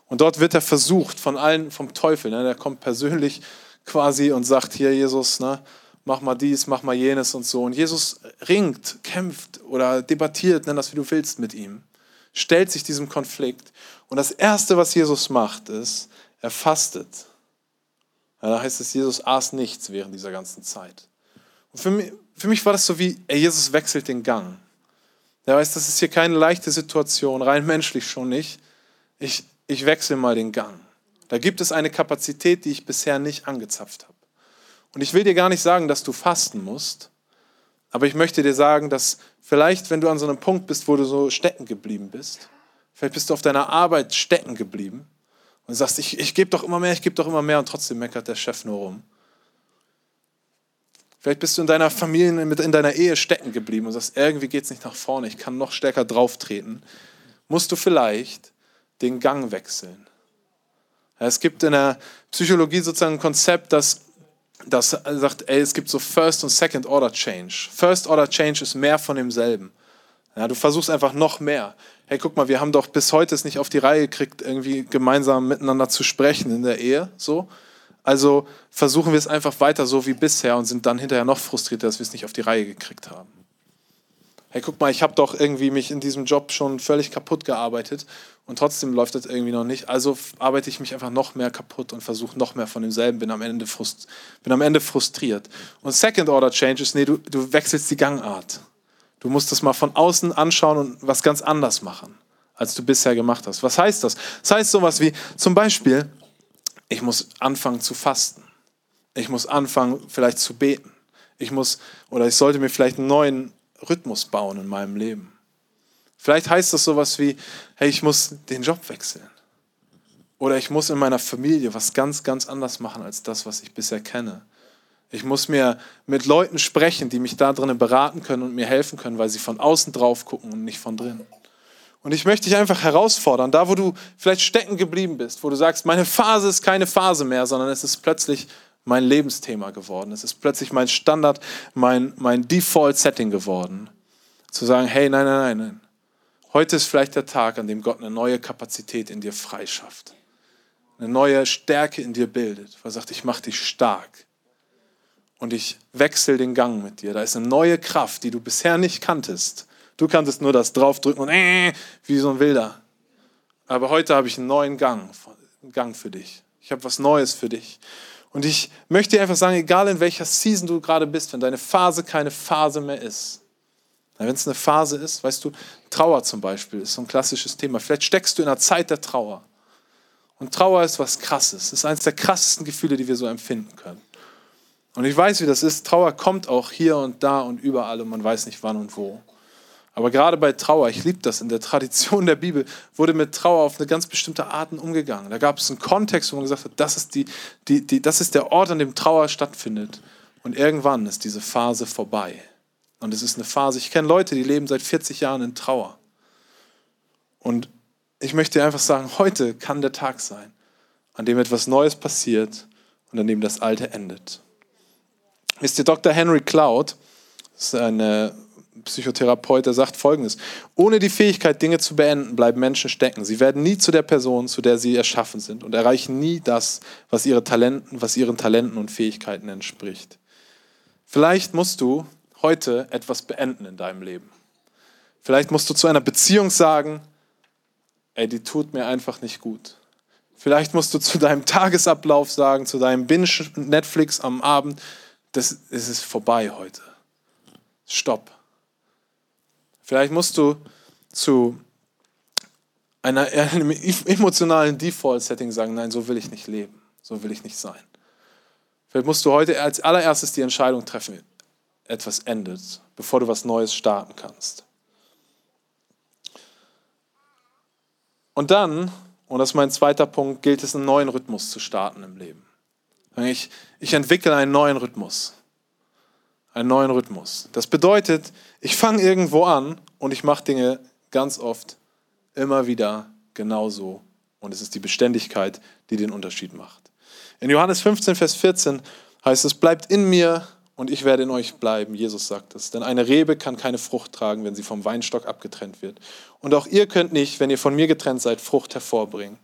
Und dort wird er versucht von allen, vom Teufel. Ne? Der kommt persönlich quasi und sagt, hier Jesus, ne, mach mal dies, mach mal jenes und so. Und Jesus ringt, kämpft oder debattiert, nenn das wie du willst, mit ihm stellt sich diesem Konflikt. Und das Erste, was Jesus macht, ist, er fastet. Ja, da heißt es, Jesus aß nichts während dieser ganzen Zeit. Und für mich, für mich war das so wie, ey, Jesus wechselt den Gang. Er weiß, das ist hier keine leichte Situation, rein menschlich schon nicht. Ich, ich wechsle mal den Gang. Da gibt es eine Kapazität, die ich bisher nicht angezapft habe. Und ich will dir gar nicht sagen, dass du fasten musst, aber ich möchte dir sagen, dass vielleicht, wenn du an so einem Punkt bist, wo du so stecken geblieben bist, vielleicht bist du auf deiner Arbeit stecken geblieben und sagst, ich, ich gebe doch immer mehr, ich gebe doch immer mehr und trotzdem meckert der Chef nur rum. Vielleicht bist du in deiner Familie, in deiner Ehe stecken geblieben und sagst, irgendwie geht es nicht nach vorne, ich kann noch stärker drauftreten. Musst du vielleicht den Gang wechseln. Es gibt in der Psychologie sozusagen ein Konzept, dass das sagt, ey, es gibt so First und Second Order Change. First Order Change ist mehr von demselben. Ja, du versuchst einfach noch mehr. Hey, guck mal, wir haben doch bis heute es nicht auf die Reihe gekriegt, irgendwie gemeinsam miteinander zu sprechen in der Ehe. So. Also versuchen wir es einfach weiter so wie bisher und sind dann hinterher noch frustriert, dass wir es nicht auf die Reihe gekriegt haben hey, guck mal, ich habe doch irgendwie mich in diesem Job schon völlig kaputt gearbeitet und trotzdem läuft das irgendwie noch nicht. Also arbeite ich mich einfach noch mehr kaputt und versuche noch mehr von demselben, bin am Ende, frust bin am Ende frustriert. Und Second Order Changes, nee, du, du wechselst die Gangart. Du musst das mal von außen anschauen und was ganz anders machen, als du bisher gemacht hast. Was heißt das? Das heißt sowas wie zum Beispiel, ich muss anfangen zu fasten. Ich muss anfangen vielleicht zu beten. Ich muss oder ich sollte mir vielleicht einen neuen Rhythmus bauen in meinem Leben. Vielleicht heißt das sowas wie, hey, ich muss den Job wechseln. Oder ich muss in meiner Familie was ganz, ganz anders machen als das, was ich bisher kenne. Ich muss mir mit Leuten sprechen, die mich da drinnen beraten können und mir helfen können, weil sie von außen drauf gucken und nicht von drinnen. Und ich möchte dich einfach herausfordern, da wo du vielleicht stecken geblieben bist, wo du sagst, meine Phase ist keine Phase mehr, sondern es ist plötzlich mein Lebensthema geworden. Es ist plötzlich mein Standard, mein, mein Default-Setting geworden. Zu sagen, hey, nein, nein, nein, nein. Heute ist vielleicht der Tag, an dem Gott eine neue Kapazität in dir freischafft. Eine neue Stärke in dir bildet. Weil er sagt, ich mache dich stark. Und ich wechsle den Gang mit dir. Da ist eine neue Kraft, die du bisher nicht kanntest. Du kanntest nur das Draufdrücken und äh, wie so ein Wilder. Aber heute habe ich einen neuen Gang, einen Gang für dich. Ich habe was Neues für dich. Und ich möchte dir einfach sagen, egal in welcher Season du gerade bist, wenn deine Phase keine Phase mehr ist, wenn es eine Phase ist, weißt du, Trauer zum Beispiel ist so ein klassisches Thema. Vielleicht steckst du in einer Zeit der Trauer. Und Trauer ist was Krasses. Es ist eines der krassesten Gefühle, die wir so empfinden können. Und ich weiß, wie das ist. Trauer kommt auch hier und da und überall und man weiß nicht wann und wo. Aber gerade bei Trauer, ich liebe das, in der Tradition der Bibel wurde mit Trauer auf eine ganz bestimmte Art umgegangen. Da gab es einen Kontext, wo man gesagt hat, das ist, die, die, die, das ist der Ort, an dem Trauer stattfindet. Und irgendwann ist diese Phase vorbei. Und es ist eine Phase, ich kenne Leute, die leben seit 40 Jahren in Trauer. Und ich möchte einfach sagen, heute kann der Tag sein, an dem etwas Neues passiert und an dem das Alte endet. Wisst ihr, Dr. Henry Cloud, ist ein äh, Psychotherapeut, der sagt folgendes: Ohne die Fähigkeit, Dinge zu beenden, bleiben Menschen stecken. Sie werden nie zu der Person, zu der sie erschaffen sind und erreichen nie das, was, ihre Talenten, was ihren Talenten und Fähigkeiten entspricht. Vielleicht musst du heute etwas beenden in deinem Leben. Vielleicht musst du zu einer Beziehung sagen, ey, die tut mir einfach nicht gut. Vielleicht musst du zu deinem Tagesablauf sagen, zu deinem Binge-Netflix am Abend, das, ist vorbei heute. Stopp. Vielleicht musst du zu einer, einem emotionalen Default-Setting sagen, nein, so will ich nicht leben, so will ich nicht sein. Vielleicht musst du heute als allererstes die Entscheidung treffen, etwas endet, bevor du was Neues starten kannst. Und dann, und das ist mein zweiter Punkt, gilt es, einen neuen Rhythmus zu starten im Leben. Ich, ich entwickle einen neuen Rhythmus. Einen neuen Rhythmus. Das bedeutet, ich fange irgendwo an und ich mache Dinge ganz oft immer wieder genauso. Und es ist die Beständigkeit, die den Unterschied macht. In Johannes 15, Vers 14 heißt es, bleibt in mir und ich werde in euch bleiben. Jesus sagt es. Denn eine Rebe kann keine Frucht tragen, wenn sie vom Weinstock abgetrennt wird. Und auch ihr könnt nicht, wenn ihr von mir getrennt seid, Frucht hervorbringen.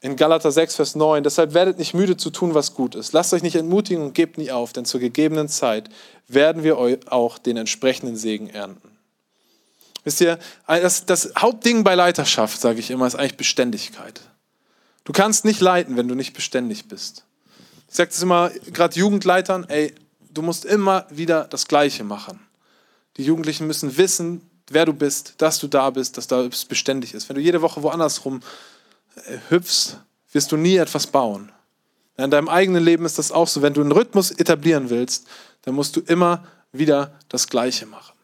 In Galater 6, Vers 9, deshalb werdet nicht müde zu tun, was gut ist. Lasst euch nicht entmutigen und gebt nie auf, denn zur gegebenen Zeit werden wir euch auch den entsprechenden Segen ernten. Wisst ihr, das, das Hauptding bei Leiterschaft, sage ich immer, ist eigentlich Beständigkeit. Du kannst nicht leiten, wenn du nicht beständig bist. Ich sage das immer gerade Jugendleitern, ey, du musst immer wieder das Gleiche machen. Die Jugendlichen müssen wissen, wer du bist, dass du da bist, dass da beständig ist. Wenn du jede Woche woanders rum hüpfst, wirst du nie etwas bauen. In deinem eigenen Leben ist das auch so. Wenn du einen Rhythmus etablieren willst, dann musst du immer wieder das Gleiche machen.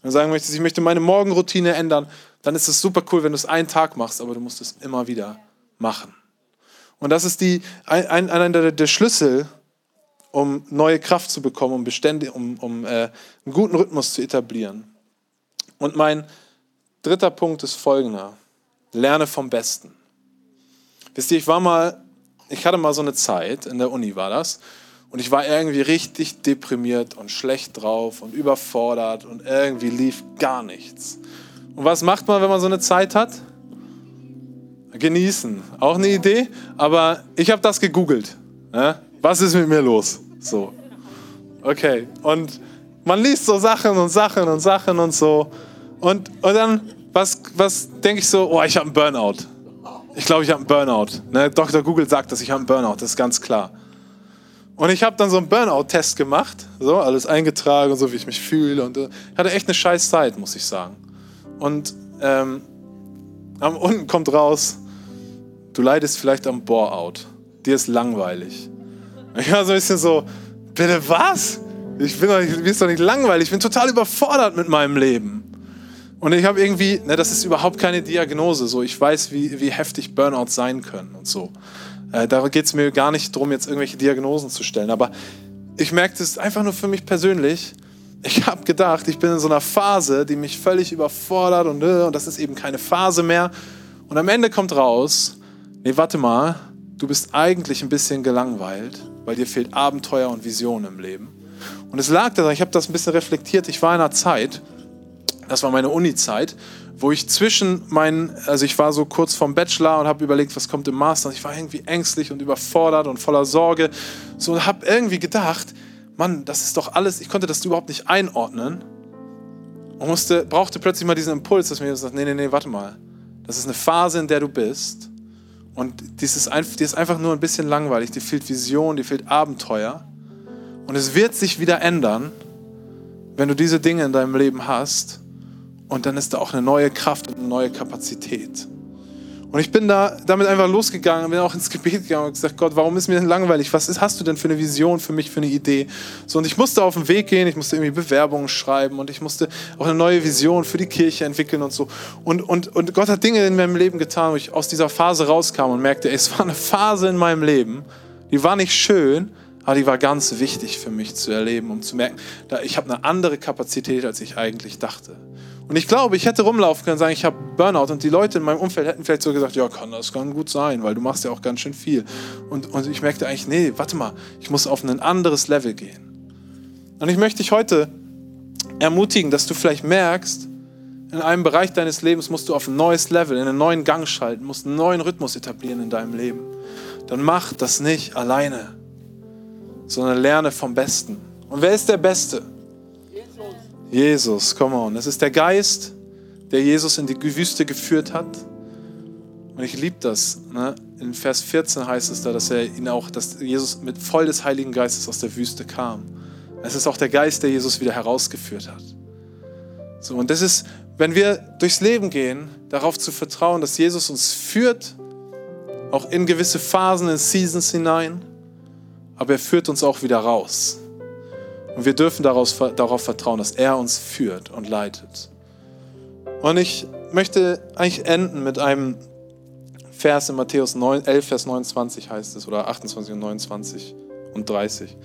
Wenn du sagen möchtest, ich möchte meine Morgenroutine ändern, dann ist es super cool, wenn du es einen Tag machst, aber du musst es immer wieder machen. Und das ist die, ein, ein, einer der Schlüssel, um neue Kraft zu bekommen, um, beständig, um, um äh, einen guten Rhythmus zu etablieren. Und mein dritter Punkt ist folgender. Lerne vom Besten. Wisst ihr, ich war mal, ich hatte mal so eine Zeit, in der Uni war das, und ich war irgendwie richtig deprimiert und schlecht drauf und überfordert und irgendwie lief gar nichts. Und was macht man, wenn man so eine Zeit hat? Genießen. Auch eine Idee, aber ich habe das gegoogelt. Ja? Was ist mit mir los? So. Okay. Und man liest so Sachen und Sachen und Sachen und so. Und, und dann, was, was denke ich so? Oh, ich habe einen Burnout. Ich glaube, ich habe einen Burnout. Ne? Dr. Google sagt dass ich habe einen Burnout. Das ist ganz klar. Und ich habe dann so einen Burnout-Test gemacht, so alles eingetragen, und so wie ich mich fühle. Und äh, hatte echt eine scheiß Zeit, muss ich sagen. Und ähm, unten kommt raus, du leidest vielleicht am Bore-out. Dir ist langweilig. Ich war so ein bisschen so, bitte was? Ich bin doch nicht, mir ist doch nicht langweilig. Ich bin total überfordert mit meinem Leben. Und ich habe irgendwie, ne, das ist überhaupt keine Diagnose. So, ich weiß, wie, wie heftig Burnouts sein können und so. Äh, da geht es mir gar nicht darum, jetzt irgendwelche Diagnosen zu stellen. Aber ich merke es einfach nur für mich persönlich. Ich habe gedacht, ich bin in so einer Phase, die mich völlig überfordert und, äh, und das ist eben keine Phase mehr. Und am Ende kommt raus, nee, warte mal, du bist eigentlich ein bisschen gelangweilt weil dir fehlt Abenteuer und Vision im Leben. Und es lag daran, ich habe das ein bisschen reflektiert, ich war in einer Zeit, das war meine Uni-Zeit, wo ich zwischen meinen, also ich war so kurz vorm Bachelor und habe überlegt, was kommt im Master. Ich war irgendwie ängstlich und überfordert und voller Sorge. So und habe irgendwie gedacht, Mann, das ist doch alles, ich konnte das überhaupt nicht einordnen. Und musste, brauchte plötzlich mal diesen Impuls, dass mir gesagt, nee, nee, nee, warte mal. Das ist eine Phase, in der du bist. Und dies ist, ein, die ist einfach nur ein bisschen langweilig. Dir fehlt Vision, dir fehlt Abenteuer. Und es wird sich wieder ändern, wenn du diese Dinge in deinem Leben hast. Und dann ist da auch eine neue Kraft und eine neue Kapazität. Und ich bin da damit einfach losgegangen, bin auch ins Gebet gegangen und gesagt, Gott, warum ist mir denn langweilig? Was ist, hast du denn für eine Vision für mich, für eine Idee? So, und ich musste auf den Weg gehen, ich musste irgendwie Bewerbungen schreiben und ich musste auch eine neue Vision für die Kirche entwickeln und so. Und, und, und Gott hat Dinge in meinem Leben getan, wo ich aus dieser Phase rauskam und merkte, ey, es war eine Phase in meinem Leben, die war nicht schön, aber die war ganz wichtig für mich zu erleben, um zu merken, da ich habe eine andere Kapazität, als ich eigentlich dachte. Und ich glaube, ich hätte rumlaufen können und sagen, ich habe Burnout und die Leute in meinem Umfeld hätten vielleicht so gesagt, ja, kann das kann gut sein, weil du machst ja auch ganz schön viel. Und, und ich merkte eigentlich, nee, warte mal, ich muss auf ein anderes Level gehen. Und ich möchte dich heute ermutigen, dass du vielleicht merkst, in einem Bereich deines Lebens musst du auf ein neues Level, in einen neuen Gang schalten, musst einen neuen Rhythmus etablieren in deinem Leben. Dann mach das nicht alleine, sondern lerne vom Besten. Und wer ist der Beste? Jesus, come on. Es ist der Geist, der Jesus in die Wüste geführt hat. Und ich liebe das. Ne? In Vers 14 heißt es da, dass er ihn auch, dass Jesus mit voll des Heiligen Geistes aus der Wüste kam. Es ist auch der Geist, der Jesus wieder herausgeführt hat. So, und das ist, wenn wir durchs Leben gehen, darauf zu vertrauen, dass Jesus uns führt, auch in gewisse Phasen, in Seasons hinein, aber er führt uns auch wieder raus. Und wir dürfen daraus, darauf vertrauen, dass er uns führt und leitet. Und ich möchte eigentlich enden mit einem Vers in Matthäus 9, 11, Vers 29 heißt es, oder 28 und 29 und 30.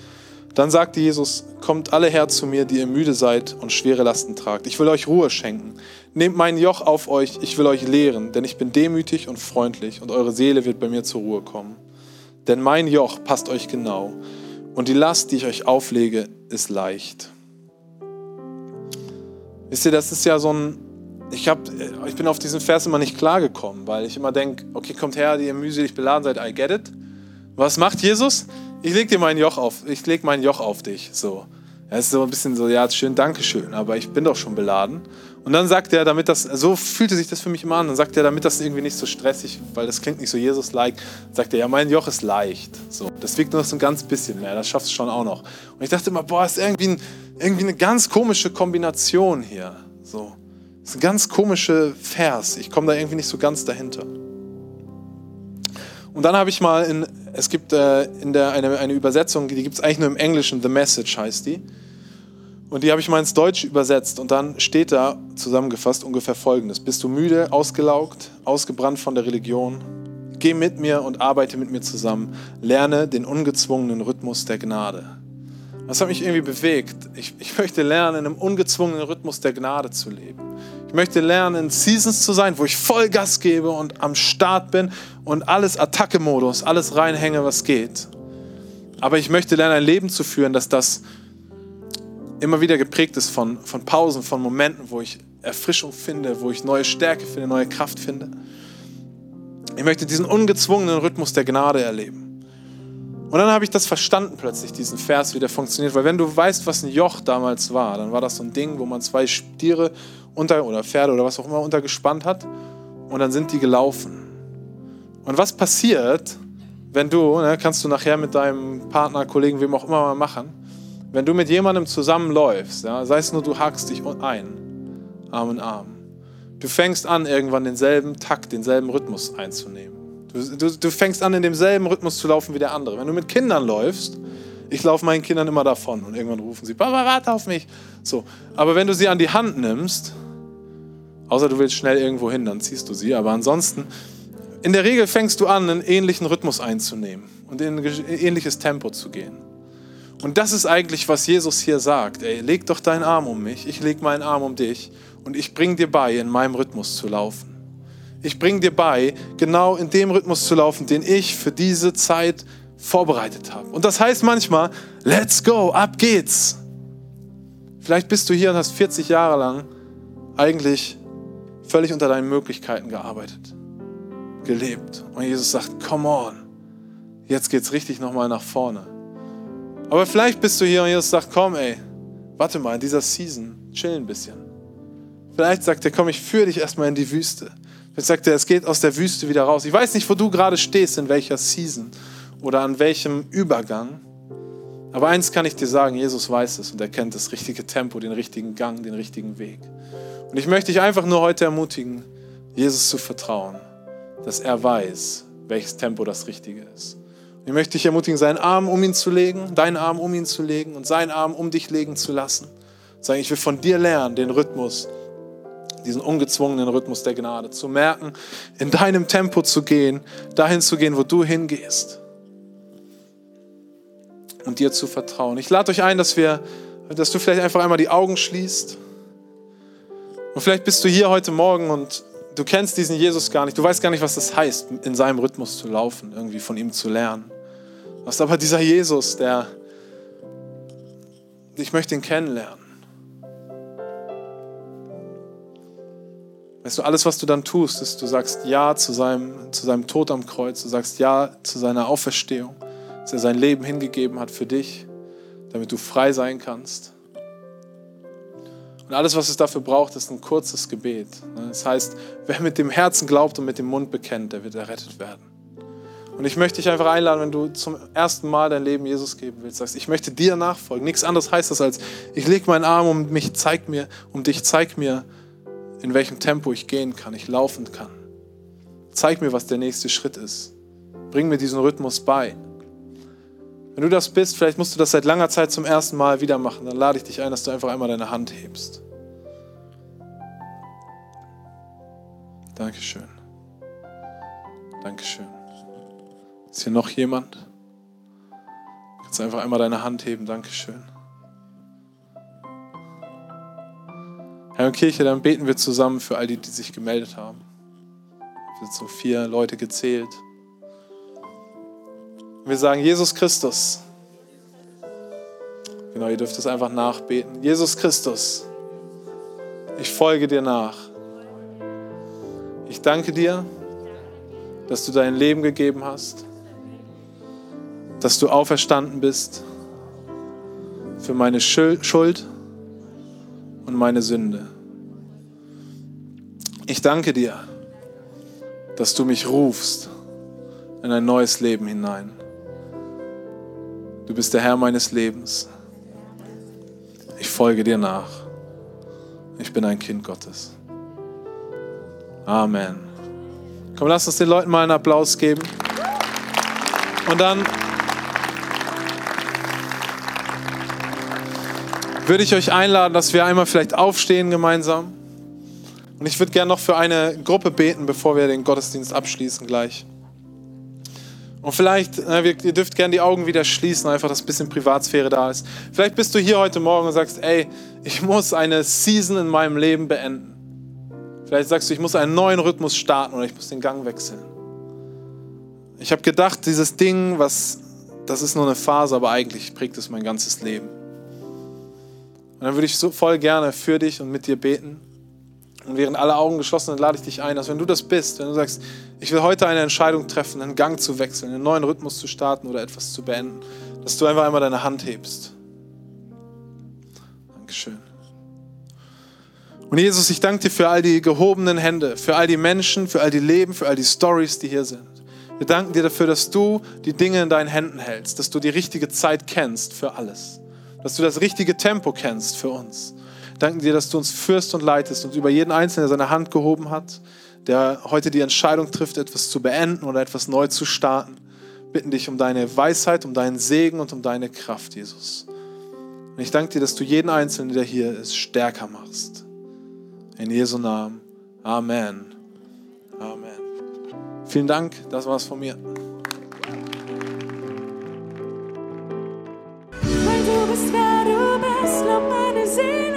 Dann sagte Jesus, kommt alle her zu mir, die ihr müde seid und schwere Lasten tragt. Ich will euch Ruhe schenken. Nehmt mein Joch auf euch, ich will euch lehren, denn ich bin demütig und freundlich und eure Seele wird bei mir zur Ruhe kommen. Denn mein Joch passt euch genau und die Last, die ich euch auflege, ist leicht. Wisst ihr, das ist ja so ein, ich, hab, ich bin auf diesen Vers immer nicht klargekommen, weil ich immer denke, okay, kommt her, die ihr mühselig beladen seid, I get it. Was macht Jesus? Ich leg dir mein Joch auf, ich leg mein Joch auf dich, so. Es ist so ein bisschen so, ja, schön, Dankeschön, aber ich bin doch schon beladen. Und dann sagt er, damit das, so fühlte sich das für mich immer an, dann sagt er, damit das irgendwie nicht so stressig, weil das klingt nicht so Jesus-like, sagt er, ja, mein Joch ist leicht. So, das wiegt nur so ein ganz bisschen mehr, das schaffst du schon auch noch. Und ich dachte immer, boah, ist irgendwie, ein, irgendwie eine ganz komische Kombination hier. So, das ist ein ganz komischer Vers. Ich komme da irgendwie nicht so ganz dahinter. Und dann habe ich mal in, es gibt äh, in der, eine, eine Übersetzung, die gibt es eigentlich nur im Englischen, The Message heißt die. Und die habe ich mal ins Deutsche übersetzt und dann steht da zusammengefasst ungefähr Folgendes. Bist du müde, ausgelaugt, ausgebrannt von der Religion? Geh mit mir und arbeite mit mir zusammen. Lerne den ungezwungenen Rhythmus der Gnade. Das hat mich irgendwie bewegt. Ich, ich möchte lernen, in einem ungezwungenen Rhythmus der Gnade zu leben. Ich möchte lernen, in Seasons zu sein, wo ich voll Gas gebe und am Start bin und alles Attacke-Modus, alles reinhänge, was geht. Aber ich möchte lernen, ein Leben zu führen, dass das immer wieder geprägt ist von, von Pausen, von Momenten, wo ich Erfrischung finde, wo ich neue Stärke finde, neue Kraft finde. Ich möchte diesen ungezwungenen Rhythmus der Gnade erleben. Und dann habe ich das verstanden plötzlich, diesen Vers, wie der funktioniert. Weil wenn du weißt, was ein Joch damals war, dann war das so ein Ding, wo man zwei Stiere unter, oder Pferde oder was auch immer untergespannt hat und dann sind die gelaufen. Und was passiert, wenn du, ne, kannst du nachher mit deinem Partner, Kollegen, wem auch immer mal machen, wenn du mit jemandem zusammenläufst, ja, sei es nur, du hakst dich ein, Arm in Arm, du fängst an, irgendwann denselben Takt, denselben Rhythmus einzunehmen. Du, du, du fängst an, in demselben Rhythmus zu laufen wie der andere. Wenn du mit Kindern läufst, ich laufe meinen Kindern immer davon und irgendwann rufen sie, Papa, warte auf mich. So. Aber wenn du sie an die Hand nimmst, außer du willst schnell irgendwo hin, dann ziehst du sie. Aber ansonsten, in der Regel fängst du an, einen ähnlichen Rhythmus einzunehmen und in ein ähnliches Tempo zu gehen. Und das ist eigentlich, was Jesus hier sagt. Ey, leg doch deinen Arm um mich, ich leg meinen Arm um dich und ich bring dir bei, in meinem Rhythmus zu laufen. Ich bring dir bei, genau in dem Rhythmus zu laufen, den ich für diese Zeit vorbereitet habe. Und das heißt manchmal, let's go, ab geht's. Vielleicht bist du hier und hast 40 Jahre lang eigentlich völlig unter deinen Möglichkeiten gearbeitet, gelebt. Und Jesus sagt, come on, jetzt geht's richtig nochmal nach vorne. Aber vielleicht bist du hier und Jesus sagt, komm ey, warte mal, in dieser Season, chill ein bisschen. Vielleicht sagt er, komm, ich führe dich erstmal in die Wüste. Vielleicht sagt er, es geht aus der Wüste wieder raus. Ich weiß nicht, wo du gerade stehst, in welcher Season oder an welchem Übergang. Aber eins kann ich dir sagen, Jesus weiß es und er kennt das richtige Tempo, den richtigen Gang, den richtigen Weg. Und ich möchte dich einfach nur heute ermutigen, Jesus zu vertrauen, dass er weiß, welches Tempo das Richtige ist. Ich möchte dich ermutigen, seinen Arm um ihn zu legen, deinen Arm um ihn zu legen und seinen Arm um dich legen zu lassen. Sagen, ich will von dir lernen, den Rhythmus, diesen ungezwungenen Rhythmus der Gnade, zu merken, in deinem Tempo zu gehen, dahin zu gehen, wo du hingehst und dir zu vertrauen. Ich lade euch ein, dass wir, dass du vielleicht einfach einmal die Augen schließt. Und vielleicht bist du hier heute Morgen und du kennst diesen Jesus gar nicht. Du weißt gar nicht, was das heißt, in seinem Rhythmus zu laufen, irgendwie von ihm zu lernen. Was aber dieser Jesus, der, ich möchte ihn kennenlernen. Weißt du, alles, was du dann tust, ist, du sagst Ja zu seinem, zu seinem Tod am Kreuz, du sagst Ja zu seiner Auferstehung dass er sein Leben hingegeben hat für dich, damit du frei sein kannst. Und alles, was es dafür braucht, ist ein kurzes Gebet. Das heißt, wer mit dem Herzen glaubt und mit dem Mund bekennt, der wird errettet werden. Und ich möchte dich einfach einladen, wenn du zum ersten Mal dein Leben Jesus geben willst, sagst, ich möchte dir nachfolgen. Nichts anderes heißt das als, ich lege meinen Arm um mich, zeig mir, um dich, zeig mir, in welchem Tempo ich gehen kann, ich laufen kann. Zeig mir, was der nächste Schritt ist. Bring mir diesen Rhythmus bei. Wenn du das bist, vielleicht musst du das seit langer Zeit zum ersten Mal wieder machen, dann lade ich dich ein, dass du einfach einmal deine Hand hebst. Dankeschön. Dankeschön. Ist hier noch jemand? Kannst du einfach einmal deine Hand heben? Dankeschön. Herr und Kirche, dann beten wir zusammen für all die, die sich gemeldet haben. Es sind so vier Leute gezählt. Wir sagen, Jesus Christus. Genau, ihr dürft es einfach nachbeten. Jesus Christus, ich folge dir nach. Ich danke dir, dass du dein Leben gegeben hast, dass du auferstanden bist für meine Schuld und meine Sünde. Ich danke dir, dass du mich rufst in ein neues Leben hinein. Du bist der Herr meines Lebens. Ich folge dir nach. Ich bin ein Kind Gottes. Amen. Komm, lass uns den Leuten mal einen Applaus geben. Und dann würde ich euch einladen, dass wir einmal vielleicht aufstehen gemeinsam. Und ich würde gerne noch für eine Gruppe beten, bevor wir den Gottesdienst abschließen gleich. Und vielleicht, ihr dürft gerne die Augen wieder schließen, einfach, dass ein bisschen Privatsphäre da ist. Vielleicht bist du hier heute Morgen und sagst, ey, ich muss eine Season in meinem Leben beenden. Vielleicht sagst du, ich muss einen neuen Rhythmus starten oder ich muss den Gang wechseln. Ich habe gedacht, dieses Ding, was, das ist nur eine Phase, aber eigentlich prägt es mein ganzes Leben. Und dann würde ich so voll gerne für dich und mit dir beten. Und während alle Augen geschlossen sind, lade ich dich ein, dass wenn du das bist, wenn du sagst, ich will heute eine Entscheidung treffen, einen Gang zu wechseln, einen neuen Rhythmus zu starten oder etwas zu beenden, dass du einfach einmal deine Hand hebst. Dankeschön. Und Jesus, ich danke dir für all die gehobenen Hände, für all die Menschen, für all die Leben, für all die Stories, die hier sind. Wir danken dir dafür, dass du die Dinge in deinen Händen hältst, dass du die richtige Zeit kennst für alles, dass du das richtige Tempo kennst für uns danken dir, dass du uns führst und leitest und über jeden Einzelnen, der seine Hand gehoben hat, der heute die Entscheidung trifft, etwas zu beenden oder etwas neu zu starten. Bitten dich um deine Weisheit, um deinen Segen und um deine Kraft, Jesus. Und ich danke dir, dass du jeden Einzelnen, der hier ist, stärker machst. In Jesu Namen. Amen. Amen. Vielen Dank, das war's von mir. Weil du bist, wer du bist, lob meine Seele.